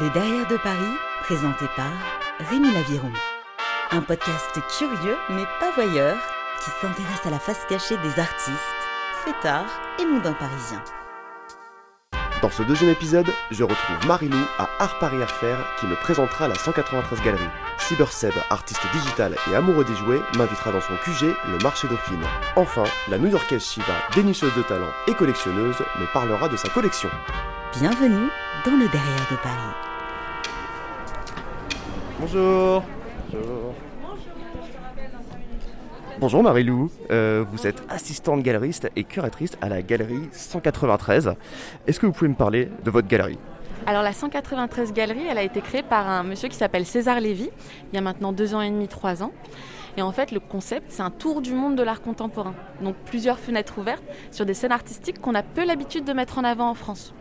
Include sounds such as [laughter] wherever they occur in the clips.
Le Derrière de Paris, présenté par Rémi Laviron. Un podcast curieux mais pas voyeur qui s'intéresse à la face cachée des artistes, fêtards et mondains parisiens. Dans ce deuxième épisode, je retrouve Marilou à Art Paris Art Faire qui me présentera la 193 Galerie. Cyberseb, artiste digital et amoureux des jouets, m'invitera dans son QG, le marché Dauphine. Enfin, la New-Yorkaise Shiva, dénicheuse de talent et collectionneuse, me parlera de sa collection. Bienvenue dans le Derrière de Paris. Bonjour. Bonjour. Bonjour Marilou, Euh, vous êtes assistante galeriste et curatrice à la galerie 193. Est-ce que vous pouvez me parler de votre galerie? Alors la 193 Galerie, elle a été créée par un monsieur qui s'appelle César Lévy, il y a maintenant deux ans et demi, trois ans. Et en fait, le concept, c'est un tour du monde de l'art contemporain. Donc plusieurs fenêtres ouvertes sur des scènes artistiques qu'on a peu l'habitude de mettre en avant en France.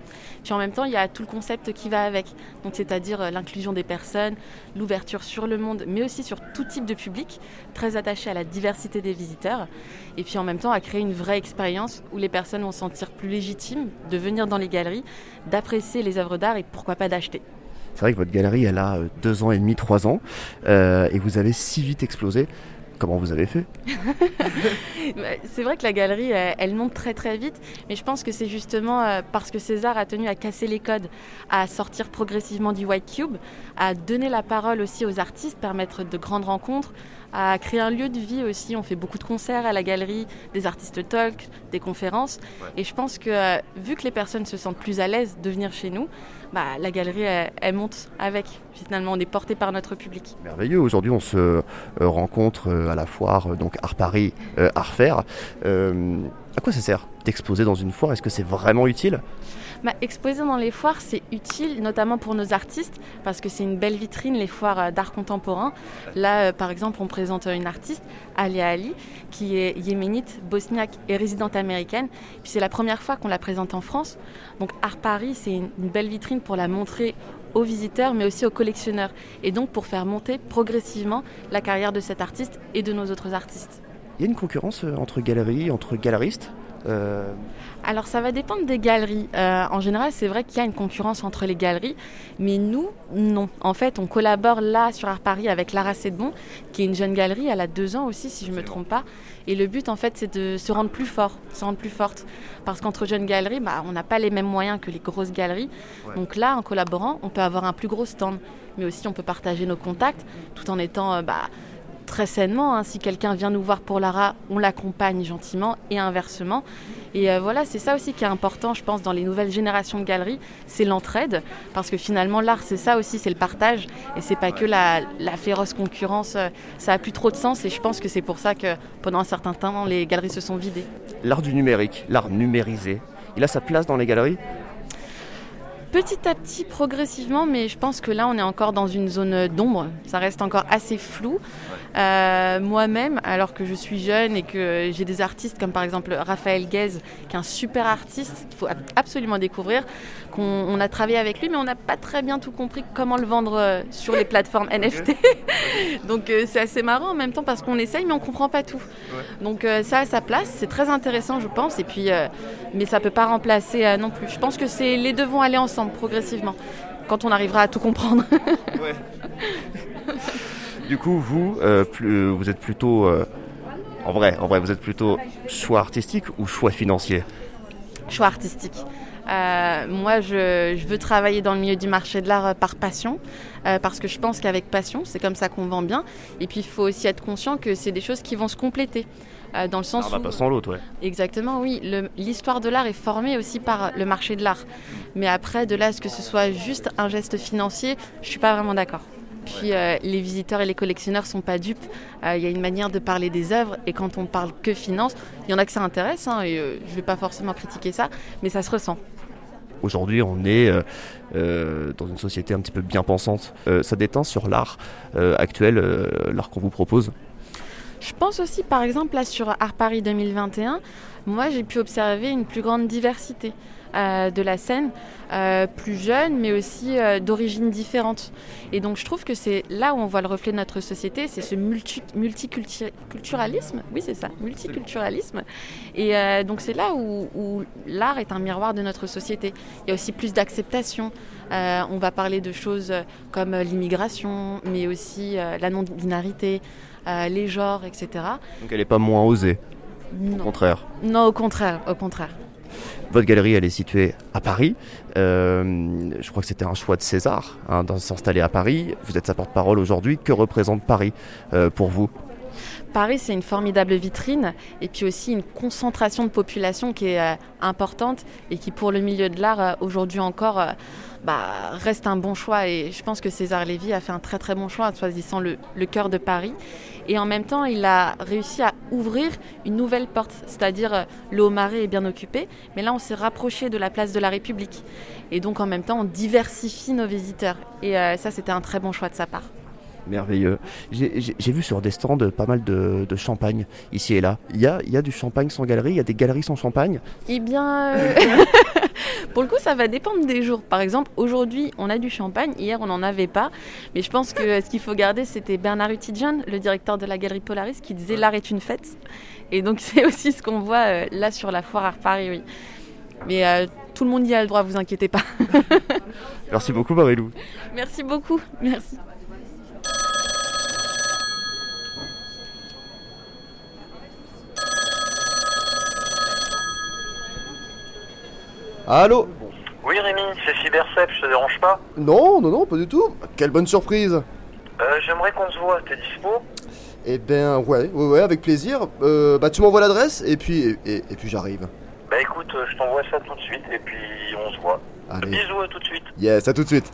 Puis en même temps, il y a tout le concept qui va avec. Donc c'est-à-dire euh, l'inclusion des personnes, l'ouverture sur le monde, mais aussi sur tout type de public, très attaché à la diversité des visiteurs. Et puis en même temps, à créer une vraie expérience où les personnes vont se sentir plus légitimes de venir dans les galeries, d'apprécier les œuvres d'art et pourquoi pas d'acheter. C'est vrai que votre galerie, elle a euh, deux ans et demi, trois ans, euh, et vous avez si vite explosé. Comment vous avez fait? [laughs] Bah, C'est vrai que la galerie, euh, elle monte très très vite, mais je pense que c'est justement parce que César a tenu à casser les codes, à sortir progressivement du White Cube, à donner la parole aussi aux artistes, permettre de grandes rencontres, à créer un lieu de vie aussi. On fait beaucoup de concerts à la galerie, des artistes talk, des conférences, et je pense que vu que les personnes se sentent plus à l'aise de venir chez nous, bah, la galerie, elle, monte avec. Finalement, on est porté par notre public. Merveilleux. Aujourd'hui, on se euh, rencontre euh, à la foire, euh, donc Art Paris, Art Faire. Euh, à quoi ça sert d'exposer dans une foire? Est-ce que c'est vraiment utile? Bah, exposer dans les foires, c'est utile, notamment pour nos artistes, parce que c'est une belle vitrine, les foires euh, d'art contemporain. Là, euh, par exemple, on présente euh, une artiste, Alia Ali, qui est yéménite, bosniaque et résidente américaine. Puis c'est la première fois qu'on la présente en France. Donc Art Paris, c'est une, belle vitrine pour la montrer aux visiteurs, mais aussi aux collectionneurs. Et donc pour faire monter progressivement la carrière de cet artiste et de nos autres artistes. Il y a une concurrence entre galeries, entre galeristes? Euh, Alors ça va dépendre des galeries. Euh, en général, c'est vrai qu'il y a une concurrence entre les galeries, mais nous, non. En fait, on collabore là sur Art Paris avec Lara Sedbon, qui est une jeune galerie. Elle a deux ans aussi, si je ne me trompe pas. Et le but, en fait, c'est de se rendre plus fort, se rendre plus forte. Parce qu'entre jeunes galeries, bah, on n'a pas les mêmes moyens que les grosses galeries. Ouais. Donc là, en collaborant, on peut avoir un plus gros stand. Mais aussi, on peut partager nos contacts tout en étant... euh, bah, très sainement. hein. Si quelqu'un vient nous voir pour Lara, on l'accompagne gentiment et inversement. Et euh, voilà, c'est ça aussi qui est important, je pense, dans les nouvelles générations de galeries, c'est l'entraide. Parce que finalement, l'art, c'est ça aussi, c'est le partage. Et c'est pas que la, la féroce concurrence. euh, Ça a plus trop de sens. Et je pense que c'est pour ça que pendant un certain temps, les galeries se sont vidées. L'art du numérique, l'art numérisé, il a sa place dans les galeries Petit à petit, progressivement, mais je pense que là, on est encore dans une zone d'ombre. Ça reste encore assez flou. Euh, Moi-même, alors que je suis jeune et que j'ai des artistes comme par exemple Raphaël Guez, qui est un super artiste qu'il faut ab- absolument découvrir, qu'on on a travaillé avec lui, mais on n'a pas très bien tout compris comment le vendre euh, sur les plateformes [laughs] NFT. [laughs] Donc euh, c'est assez marrant en même temps parce qu'on essaye, mais on comprend pas tout. Donc euh, ça a sa place, c'est très intéressant, je pense. Et puis, mais ça peut pas remplacer non plus. Je pense que c'est les deux vont aller ensemble progressivement quand on arrivera à tout comprendre. [laughs] Du coup, vous, euh, plus- vous êtes plutôt... euh, en vrai, en vrai, vous êtes plutôt choix artistique ou choix financier? Choix artistique. Euh, moi, je, je veux travailler dans le milieu du marché de l'art euh, par passion, euh, parce que je pense qu'avec passion, c'est comme ça qu'on vend bien. Et puis, il faut aussi être conscient que c'est des choses qui vont se compléter. Euh, dans le sens où- pas sans l'autre, ouais. Exactement, oui. L'histoire de l'art est formée aussi par le marché de l'art. Mais après, de là à ce que ce soit juste un geste financier, je suis pas vraiment d'accord. Puis euh, les visiteurs et les collectionneurs sont pas dupes. Euh, Il y a une manière de parler des œuvres et quand on parle que finance, il y en a que ça intéresse hein, et euh, je vais pas forcément critiquer ça, mais ça se ressent. Aujourd'hui, on est euh, euh, dans une société un petit peu bien pensante. Euh, ça déteint sur l'art actuel, l'art qu'on vous propose. Je pense aussi, par exemple, là sur Art Paris 2021, moi j'ai pu observer une plus grande diversité. euh, de la scène, euh, plus jeunes, mais aussi euh, d'origines différentes. Et donc je trouve que c'est là où on voit le reflet de notre société, c'est ce multi multiculturalisme, oui c'est ça, multiculturalisme. Et donc c'est là où, où l'art est un miroir de notre société. Il y a aussi plus d'acceptation. on va parler de choses comme l'immigration, mais aussi la non-binarité, les genres, etc. Donc elle n'est pas moins osée Au contraire Non, au contraire, au contraire. Votre galerie, elle est située à Paris. Euh, je crois que c'était un choix de César hein, de s'installer à Paris. Vous êtes sa porte-parole aujourd'hui. Que représente Paris euh, pour vous? Paris, c'est une formidable vitrine et puis aussi une concentration de population qui est euh, importante et qui, pour le milieu de l'art, aujourd'hui encore, bah, reste un bon choix. Et je pense que César Lévy a fait un très très bon choix en choisissant le, le cœur de Paris. Et en même temps, il a réussi à ouvrir une nouvelle porte, c'est-à-dire euh, le Haut-Marais est bien occupé, mais là on s'est rapproché de la place de la République. Et donc en même temps, on diversifie nos visiteurs. Et euh, ça, c'était un très bon choix de sa part. Merveilleux. J'ai vu sur des stands pas mal de, champagne ici et là. Il y a, il y a du champagne sans galerie, il y a des galeries sans champagne? Eh bien, euh, [laughs] pour le coup, ça va dépendre des jours. Par exemple, aujourd'hui, on a du champagne, hier, on n'en avait pas. Mais je pense que ce qu'il faut garder, c'était Bernard Utidjian, le directeur de la galerie Polaris, qui disait l'art est une fête. Et donc, [laughs] c'est aussi ce qu'on voit euh, là sur la foire à Paris, oui. Mais euh, tout le monde y a le droit, vous inquiétez pas. [laughs] Merci beaucoup, Marilou. Merci beaucoup. Merci. Allô Oui Rémi, c'est Cybercep, je te dérange pas Non, non, non, pas du tout. Quelle bonne surprise euh, J'aimerais qu'on se voit, t'es dispo Eh ben ouais, ouais, ouais, avec plaisir. Euh, bah tu m'envoies l'adresse et puis et, puis j'arrive. Bah écoute, euh, je t'envoie ça tout de suite et puis on se voit. Allez. Bisous, à tout de suite. Yes, à tout de suite.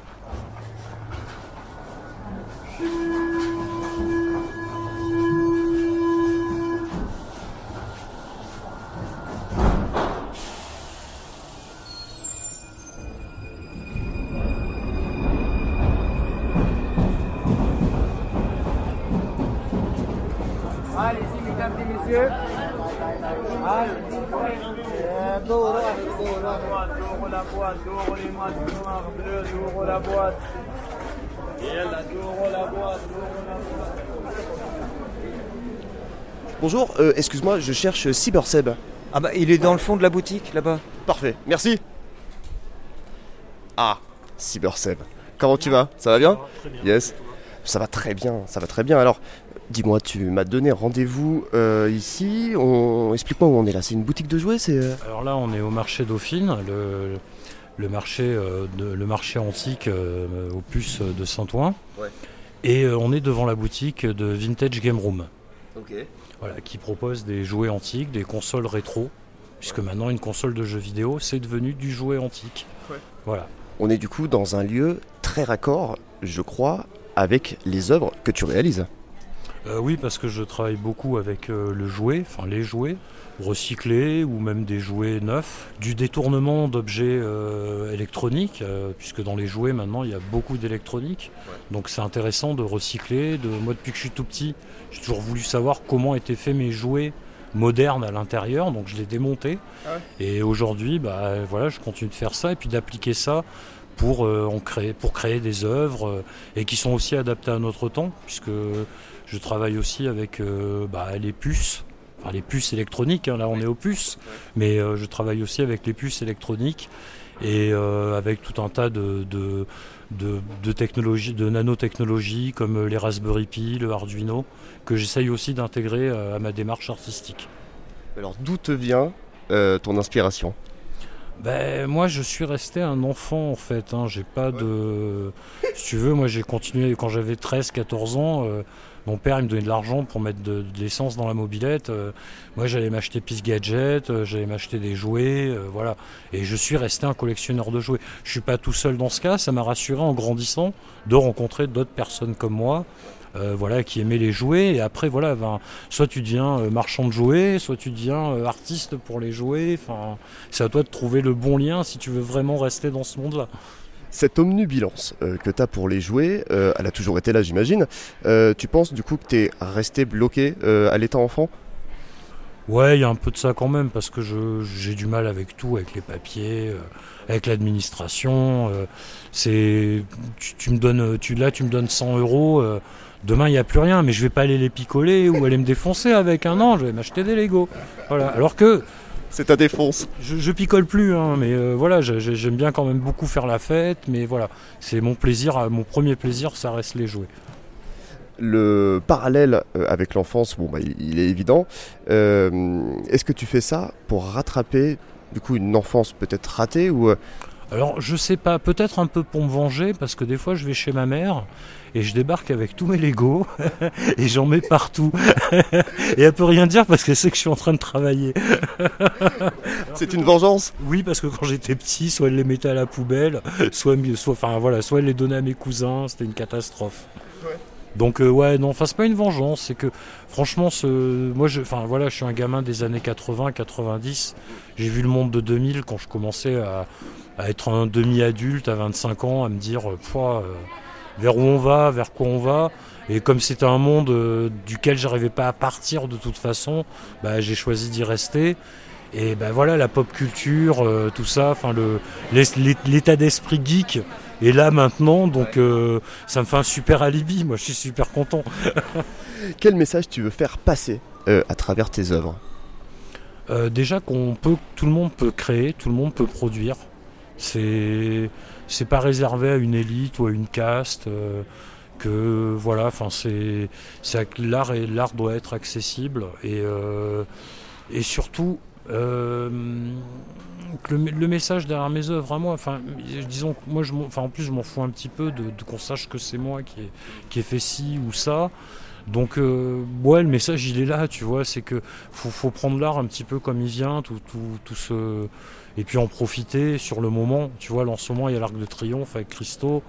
Bonjour, euh, excuse-moi, je cherche Cyberseb. Ah bah il est dans le fond de la boutique là-bas. Parfait, merci. Ah, Cyberseb. Comment tu vas? Ça va bien? Yes. Ça va très bien, ça va très bien. Alors, dis-moi, tu m'as donné rendez-vous euh, ici. On... Explique-moi où on est là. C'est une boutique de jouets c'est... Euh? Alors là, on est au marché Dauphine, le, marché, euh, le marché antique au puce de Saint-Ouen. Et on est devant la boutique de Vintage Game Room. Voilà, qui propose des jouets antiques, des consoles rétro. Puisque maintenant, une console de jeux vidéo, c'est devenu du jouet antique. Voilà. On est du coup dans un lieu très raccord, je crois, avec les œuvres que tu réalises. Euh, oui, parce que je travaille beaucoup avec euh, le jouet, enfin les jouets recyclés ou même des jouets neufs, du détournement d'objets euh, électroniques, puisque dans les jouets maintenant il y a beaucoup d'électronique. Donc c'est intéressant de recycler. De, moi depuis que je suis tout petit, j'ai toujours voulu savoir comment étaient faits mes jouets modernes à l'intérieur, donc je les démontais. Ah et aujourd'hui, bah, voilà, je continue de faire ça et puis d'appliquer ça pour, euh, créer, pour créer des œuvres euh, et qui sont aussi adaptées à notre temps, puisque je travaille aussi avec euh, bah, les puces, enfin les puces électroniques, hein, là on est aux puces, mais je travaille aussi avec les puces électroniques et avec tout un tas de, de, de, technologies, de nanotechnologies comme les Raspberry Pi, le Arduino, que j'essaye aussi d'intégrer à ma démarche artistique. Alors d'où te vient ton inspiration? Ben, moi, je suis resté un enfant en fait. Hein. J'ai pas de. Si tu veux, moi j'ai continué quand j'avais 13-14 ans. Euh, mon père il me donnait de l'argent pour mettre de, l'essence dans la mobilette. Euh, moi j'allais m'acheter Peace Gadget, euh, j'allais m'acheter des jouets, voilà. Et je suis resté un collectionneur de jouets. Je suis pas tout seul dans ce cas, ça m'a rassuré en grandissant de rencontrer d'autres personnes comme moi euh, voilà, qui aimait les jouets. Et après, voilà, ben, soit tu deviens euh, marchand de jouets, soit tu deviens euh, artiste pour les jouets. Enfin, c'est à toi de trouver le bon lien si tu veux vraiment rester dans ce monde-là. Cette omnubilance que tu as pour les jouets, elle a toujours été là, j'imagine. tu penses du coup que tu es resté bloqué à l'état enfant? Ouais, il y a un peu de ça quand même, parce que j'ai du mal avec tout, avec les papiers, euh, avec l'administration. euh, tu, me donnes, tu, là, tu me donnes 100 euros. euh, demain, il n'y a plus rien, mais je vais pas aller les picoler ou aller me défoncer avec un an. Je vais m'acheter des Lego. Voilà. Alors que C'est ta défonce. je, je picole plus, hein, mais euh, voilà, j'aime bien quand même beaucoup faire la fête, mais voilà, c'est mon plaisir, mon premier plaisir, ça reste les jouets. Le parallèle euh, avec l'enfance, bon, bah, il, est évident. Euh, Est-ce que tu fais ça pour rattraper du coup une enfance peut-être ratée ou Alors, je sais pas, peut-être un peu pour me venger, parce que des fois, je vais chez ma mère et je débarque avec tous mes Legos [laughs] et j'en mets partout. [laughs] et elle peut rien dire parce qu'elle sait que je suis en train de travailler. [laughs] c'est une vengeance? Oui, parce que quand j'étais petit, soit elle les mettait à la poubelle, soit, enfin voilà, soit elle les donnait à mes cousins, c'était une catastrophe. Donc euh, ouais, non, enfin c'est pas une vengeance, c'est que franchement, ce, moi, je, enfin voilà, je suis un gamin des années 80, 90. J'ai vu le monde de 2000 quand je commençais à, à être un demi-adulte à 25 ans, à me dire, euh, euh, vers où on va, vers quoi on va. Et comme c'était un monde euh, duquel j'arrivais pas à partir de toute façon, bah, j'ai choisi d'y rester. Et ben voilà, la pop culture, euh, tout ça, enfin l'état d'esprit geek est là maintenant, donc euh, ça me fait un super alibi. Moi, je suis super content. [laughs] Quel message tu veux faire passer à travers tes œuvres? Déjà qu'on peut, tout le monde peut créer, tout le monde peut produire. C'est c'est pas réservé à une élite ou à une caste. euh, que voilà, enfin c'est l'art et l'art doit être accessible et euh, et surtout euh, le, message derrière mes œuvres à moi, enfin disons moi je enfin en plus je m'en fous un petit peu de, qu'on sache que c'est moi qui ai, qui ai fait ci ou ça. Donc euh, ouais le message il est là, tu vois, c'est que faut, faut prendre l'art un petit peu comme il vient, tout, tout, tout ce et puis en profiter sur le moment. Tu vois, là, en ce moment il y a l'Arc de Triomphe avec Christo,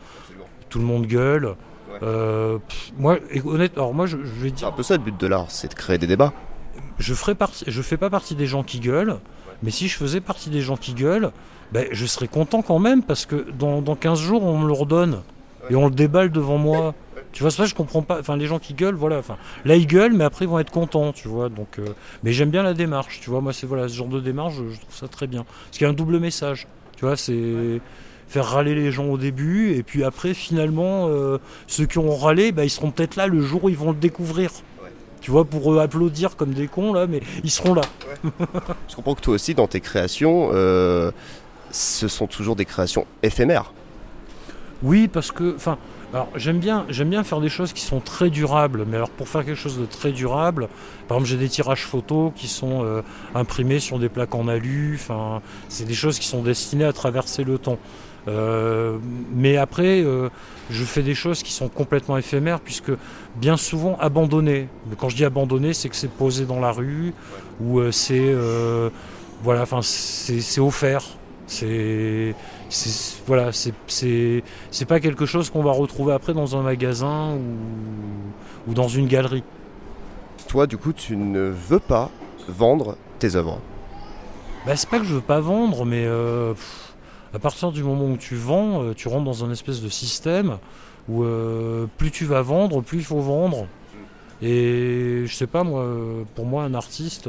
tout le monde gueule. Euh, pff, moi, et honnête, alors moi je, je vais C'est dire, un peu ça le but de l'art, c'est de créer des débats. je ferai partie, je fais pas partie des gens qui gueulent, mais si je faisais partie des gens qui gueulent, ben, je serais content quand même parce que dans, dans 15 jours on me le redonne et on le déballe devant moi. Tu vois, ça je comprends pas. Enfin, les gens qui gueulent, voilà. Enfin, là ils gueulent, mais après ils vont être contents, tu vois. Donc, euh, mais j'aime bien la démarche, tu vois. Moi, c'est voilà ce genre de démarche, je, je trouve ça très bien. Parce qu'il y a un double message, tu vois. C'est faire râler les gens au début et puis après finalement euh, ceux qui ont râlé, ben, ils seront peut-être là le jour où ils vont le découvrir. Tu vois, pour eux applaudir comme des cons là, mais ils seront là. [laughs] Je comprends que toi aussi, dans tes créations, euh, ce sont toujours des créations éphémères. Oui, parce que, enfin, alors j'aime bien, j'aime bien faire des choses qui sont très durables. Mais alors pour faire quelque chose de très durable, par exemple, j'ai des tirages photos qui sont euh, imprimés sur des plaques en alu. Enfin, c'est des choses qui sont destinées à traverser le temps. Euh, mais après, euh, je fais des choses qui sont complètement éphémères puisque bien souvent abandonnées. Mais quand je dis abandonné, c'est que c'est posé dans la rue ou c'est voilà, enfin c'est offert. C'est c'est- voilà, c'est pas quelque chose qu'on va retrouver après dans un magasin ou, ou dans une galerie. Toi, du coup, tu ne veux pas vendre tes œuvres. Bah, c'est pas que je veux pas vendre, mais euh, pff, à partir du moment où tu vends, euh, tu rentres dans un espèce de système où euh, plus tu vas vendre, plus il faut vendre. Et je sais pas, moi, pour moi, un artiste,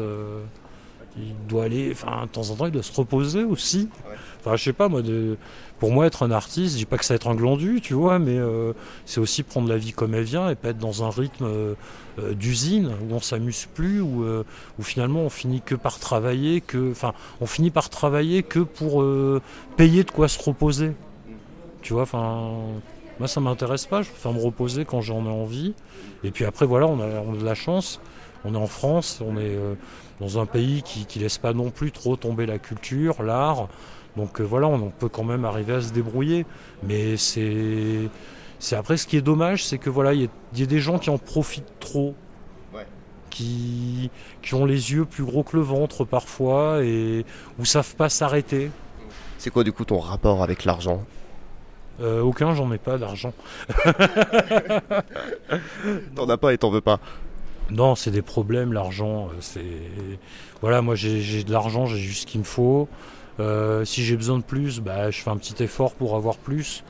il doit aller, enfin, de temps en temps, il doit se reposer aussi. Enfin, je sais pas, moi, de, pour moi, être un artiste, je dis pas que ça va être un glandu, tu vois, mais euh, c'est aussi prendre la vie comme elle vient et pas être dans un rythme euh, euh, d'usine où on s'amuse plus, où, euh, où finalement on finit que par travailler, que, enfin, on finit par travailler que pour payer de quoi se reposer. Tu vois, enfin, moi ça m'intéresse pas, je préfère me reposer quand j'en ai envie. Et puis après, voilà, on a, on a de la chance, on est en France, on est dans un pays qui, qui laisse pas non plus trop tomber la culture, l'art. Donc euh, voilà, on, on peut quand même arriver à se débrouiller. Mais c'est. C'est après ce qui est dommage, c'est que voilà, il y, a- il y a des gens qui en profitent trop. Ouais. Qui, qui ont les yeux plus gros que le ventre parfois et ou savent pas s'arrêter. C'est quoi, du coup, ton rapport avec l'argent? Euh, aucun, j'en ai pas d'argent. [laughs] T'en as pas et t'en veux pas. Non, c'est des problèmes, l'argent. euh, C'est voilà, moi j'ai de l'argent, j'ai juste ce qu'il me faut. Euh, si j'ai besoin de plus, bah, je fais un petit effort pour avoir plus,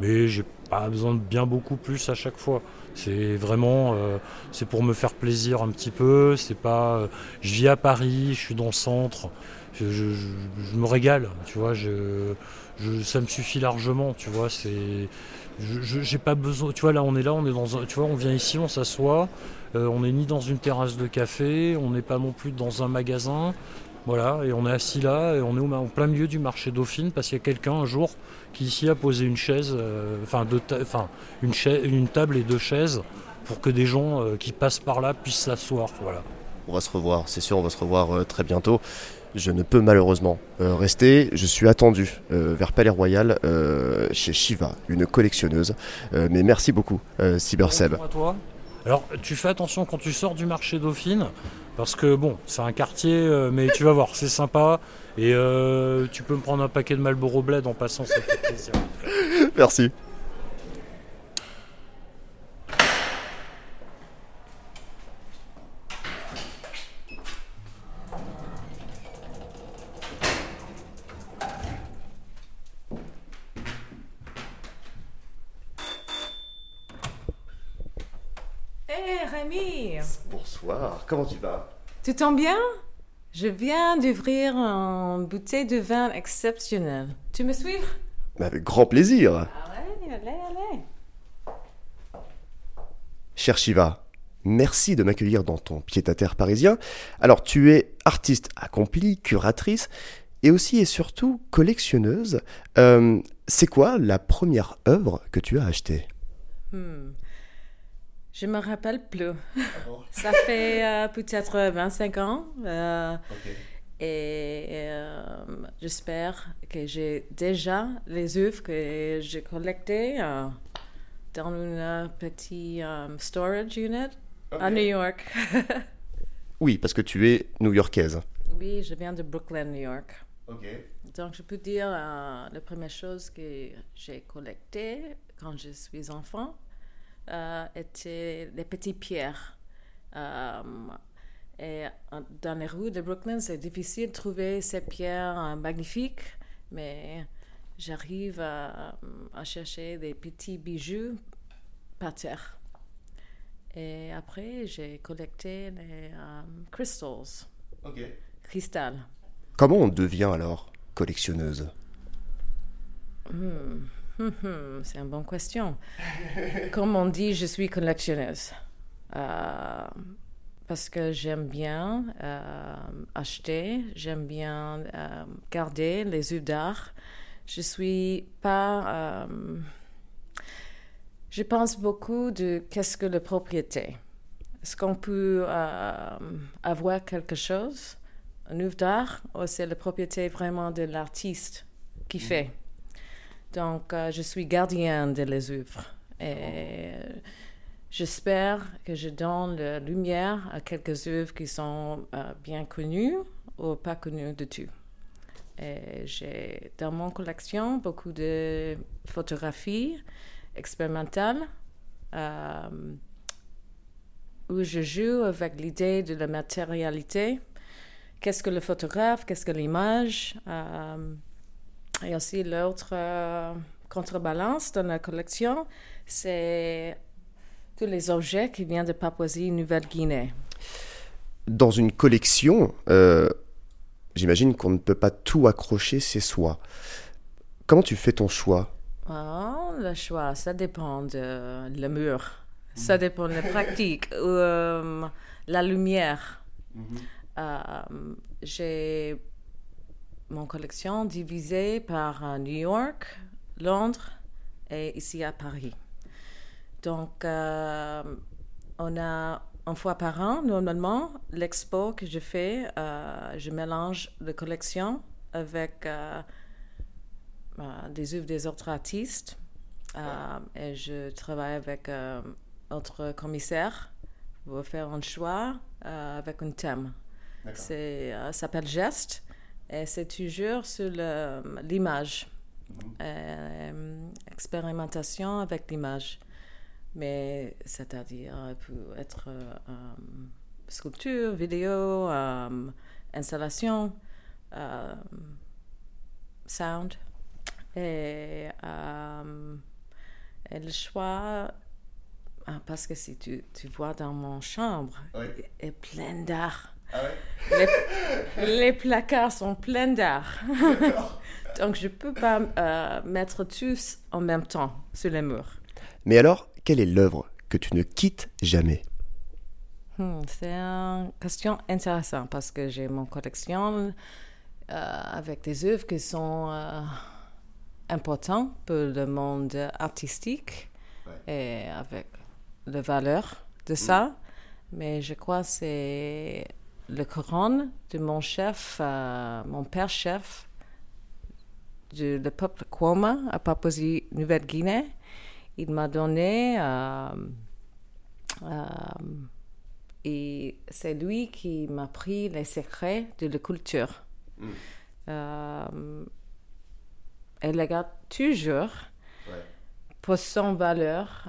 mais j'ai pas besoin de bien beaucoup plus à chaque fois. C'est vraiment, euh, c'est pour me faire plaisir un petit peu. C'est pas, euh, je vis à Paris, je suis dans le centre, je, je- je- je me régale, tu vois. Je- ça me suffit largement, tu vois. C'est, je- j'ai pas besoin. Tu vois, là, on est là, on est dans un, tu vois, on vient ici, on s'assoit. euh, on n'est ni dans une terrasse de café, on n'est pas non plus dans un magasin. Voilà, et on est assis là, et on est au- en plein milieu du marché Dauphine parce qu'il y a quelqu'un un jour qui ici a posé une chaise, euh, enfin une, table et deux chaises pour que des gens euh, qui passent par là puissent s'asseoir. Voilà. On va se revoir, c'est sûr, on va se revoir très bientôt. Je ne peux malheureusement euh, rester. Je suis attendu euh, vers Palais Royal euh, chez Shiva, une collectionneuse. Mais merci beaucoup, Cyberseb. Bonjour à toi. Alors, tu fais attention quand tu sors du marché Dauphine, parce que bon, c'est un quartier, mais tu vas voir, c'est sympa. Et tu peux me prendre un paquet de Marlboro Bled en passant, ça fait plaisir. [laughs] Merci. Hé Bonsoir, comment tu vas? Tu tombes bien? Je viens d'ouvrir une bouteille de vin exceptionnelle. Tu me suis? Mais Avec grand plaisir. Allez, allez, allez. Cher Shiva, merci de m'accueillir dans ton pied-à-terre parisien. Alors, tu es artiste accomplie, curatrice, et aussi et surtout collectionneuse. Euh, c'est quoi la première œuvre que tu as achetée? Hmm. Je me rappelle plus. Ça fait euh, peut-être 25 ans. euh, Et euh, j'espère que j'ai déjà les œuvres que j'ai collectées euh, dans une petite storage unit à New York. [laughs] Oui, parce que tu es new-yorkaise. Oui, je viens de Brooklyn, New York. Donc, je peux dire euh, la première chose que j'ai collectée quand je suis enfant euh, était les petites pierres. Euh, et dans les rues de Brooklyn, c'est difficile de trouver ces pierres euh, magnifiques, mais j'arrive à, à chercher des petits bijoux par terre. Et après, j'ai collecté les euh, crystals, cristal. Comment on devient alors collectionneuse? Hmm, hmm, C'est une bonne question. [laughs] Comme on dit, je suis collectionneuse. Euh, parce que j'aime bien euh, acheter, j'aime bien euh, garder les œuvres d'art. Je suis pas. je pense beaucoup de qu'est-ce que la propriété. Est-ce qu'on peut avoir quelque chose, une œuvre d'art, ou c'est la propriété vraiment de l'artiste qui fait? Donc, euh, je suis gardienne de les œuvres. Et euh, j'espère que je donne la lumière à quelques œuvres qui sont euh, bien connues ou pas connues du tout. J'ai dans mon collection beaucoup de photographies expérimentales où je joue avec l'idée de la matérialité. Qu'est-ce que le photographe, qu'est-ce que l'image? Et aussi l'autre euh, contrebalance dans la collection, c'est tous les objets qui viennent de Papouasie-Nouvelle-Guinée. Dans une collection, euh, j'imagine qu'on ne peut pas tout accrocher chez soi. Comment tu fais ton choix? Ah, le choix, ça dépend de le mur. Ça dépend de la pratique, ou, euh, la lumière. Euh, J'ai mon collection divisée par euh, New York, Londres et ici à Paris. Donc, euh, on a une fois par an, normalement, l'expo que je fais, euh, je mélange la collection avec euh, des œuvres des autres artistes. Et je travaille avec notre commissaire pour faire un choix avec un thème. C'est, ça s'appelle Geste c'est toujours sur l'image. Euh, expérimentation avec l'image. Mais c'est-à-dire, peut être euh, euh, sculpture, vidéo, euh, installation, euh, sound. Et, euh, et le choix, Ah, parce que si tu, tu vois dans mon chambre, Oui. est plein d'art. Ah ouais Les, les placards sont pleins d'art. [laughs] Donc, je ne peux pas euh, mettre tous en même temps sur les murs. Mais alors, quelle est l'œuvre que tu ne quittes jamais? Hmm, c'est une question intéressante parce que j'ai mon collection euh, avec des œuvres qui sont euh, importantes pour le monde artistique et avec la valeur de ça. Mais je crois que c'est le Coran de mon chef, euh, mon père chef du le peuple Kwama à Papouasie-Nouvelle-Guinée. Il m'a donné euh, euh, et c'est lui qui m'a appris les secrets de la culture. Euh, elle le garde toujours pour son valeur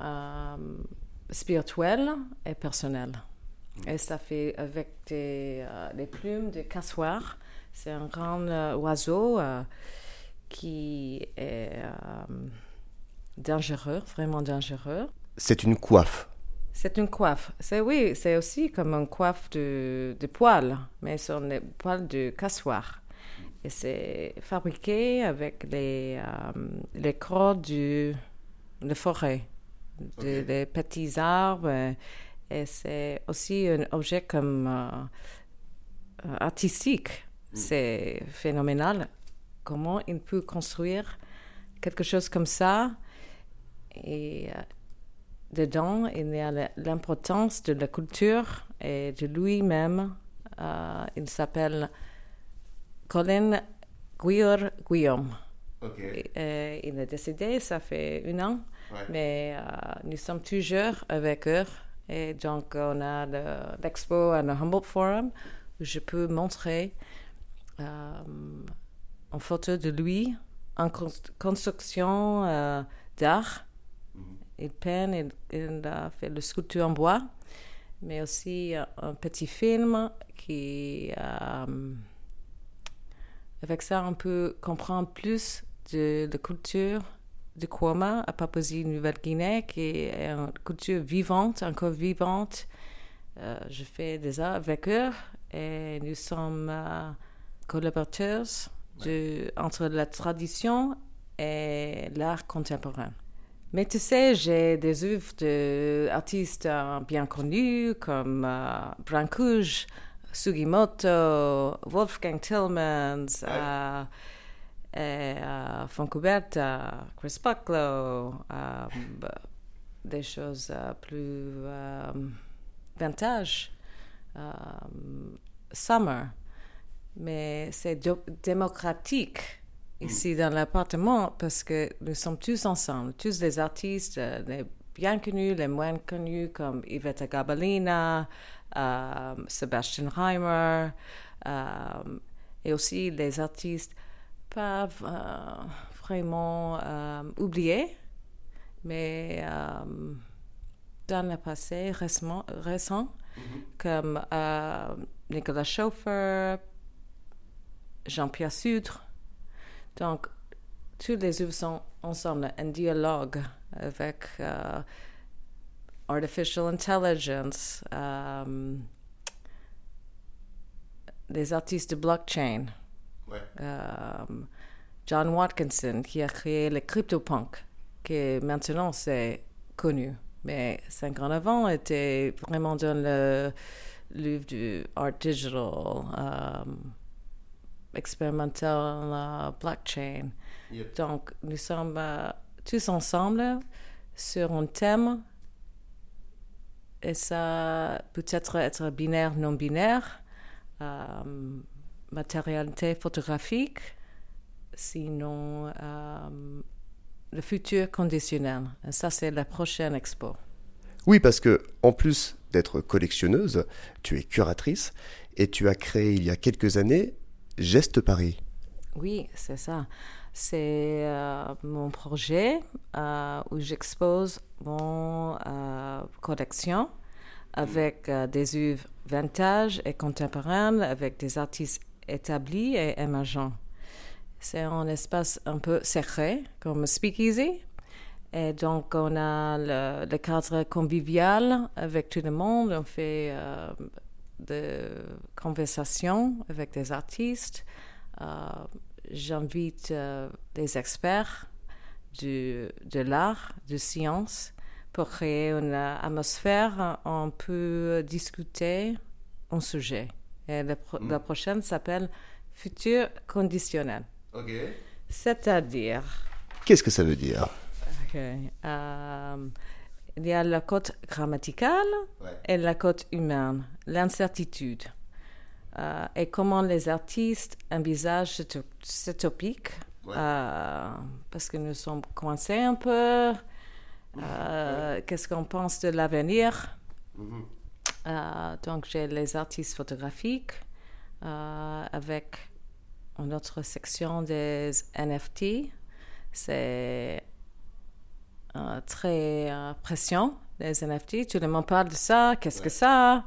spirituelle et personnelle. Et ça fait avec des, euh, les plumes de cassoir. C'est un grand euh, oiseau euh, qui est euh, dangereux, vraiment dangereux. C'est une coiffe. C'est une coiffe. C'est oui, c'est aussi comme une coiffe de, de poils, mais ce sont des poils de cassoir. Et c'est fabriqué avec les, euh, les crocs de la forêt, de- des petits arbres. Et c'est aussi un objet comme euh, euh, artistique. C'est phénoménal. Comment il peut construire quelque chose comme ça? Et euh, dedans, il y a l'importance de la culture et de lui-même. Euh, il s'appelle Colin Guillaume Guillaume. Et, il est décédé, ça fait un an, mais euh, nous sommes toujours avec eux. Et donc, on a le- l'expo à le Humboldt Forum où je peux montrer euh, une photo de lui en cons- construction euh, d'art. Il peint, il, il a fait le sculpture en bois, mais aussi euh, un petit film qui. euh, avec ça, on peut comprendre plus de la culture de Kwama à Papouasie-Nouvelle-Guinée, qui est une culture vivante, encore vivante. Euh, je fais des arts avec eux et nous sommes euh, collaborateurs de- entre la tradition et l'art contemporain. Mais tu sais, j'ai des œuvres d'artistes euh, bien connus comme Brancusi, Sugimoto, Wolfgang Tillmans, euh, euh, Foncuberta, Chris Bucklow, euh, des choses euh, plus vintage, Summer. Mais c'est démocratique ici dans l'appartement parce que nous sommes tous ensemble, tous les artistes, les bien connus, les moins connus comme Iveta Gabalina, Sebastian Heimer, euh, et aussi les artistes pas euh, vraiment euh, oubliés, mais euh, dans le passé récemment, récent, comme euh, Nicolas Schoeffer, Jean-Pierre Sudre. Donc, tous les œuvres sont ensemble, un dialogue avec euh, artificial intelligence, euh, les artistes de blockchain. Euh, John Watkinson qui a créé le CryptoPunk, qui maintenant c'est connu. Mais cinq ans avant était vraiment dans le livre du art digital, euh, expérimental euh, blockchain. Donc nous sommes euh, tous ensemble sur un thème et ça peut être être binaire, non binaire, matérialité photographique, sinon euh, le futur conditionnel. Et ça, c'est la prochaine expo. Oui, parce que en plus d'être collectionneuse, tu es curatrice et tu as créé il y a quelques années Geste Paris. Oui, c'est ça. C'est euh, mon projet euh, où j'expose mon collection avec des œuvres vintage et contemporaines, avec des artistes établis et émergents. C'est un espace un peu secret, comme Speakeasy. Et donc, on a le, le cadre convivial avec tout le monde. On fait euh, des conversations avec des artistes. Euh, J'invite euh, des experts du, de l'art, de science, pour créer une atmosphère. où On peut discuter un sujet. Et la, pro- la prochaine s'appelle Futur conditionnel. C'est-à-dire, Qu'est-ce que ça veut dire? Ok, euh, il y a la cote grammaticale et la cote humaine, l'incertitude. Euh, et comment les artistes envisagent ce, ce topic, euh, parce que nous sommes coincés un peu. Euh, Qu'est-ce qu'on pense de l'avenir? Euh, Donc, j'ai les artistes photographiques euh, avec une autre section des NFT. C'est euh, très euh, pression, les NFT. Tout le monde parle de ça, qu'est-ce que ça?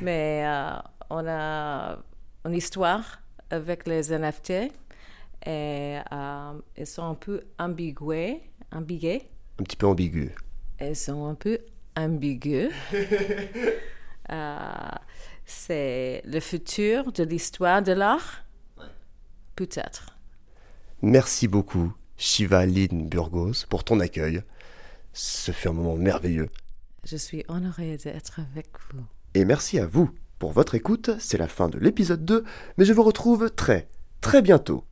Mais euh, on a une histoire avec les NFT et euh, ils sont un peu ambigués, ambigués. Un petit peu ambigu. Elles sont un peu ambiguës. [laughs] Euh, c'est le futur de l'histoire de l'art? Peut-être. Merci beaucoup, Shiva Lynn Burgos, pour ton accueil. Ce fut un moment merveilleux. Je suis honorée d'être avec vous. Et merci à vous pour votre écoute. C'est la fin de l'épisode 2, mais je vous retrouve très, très bientôt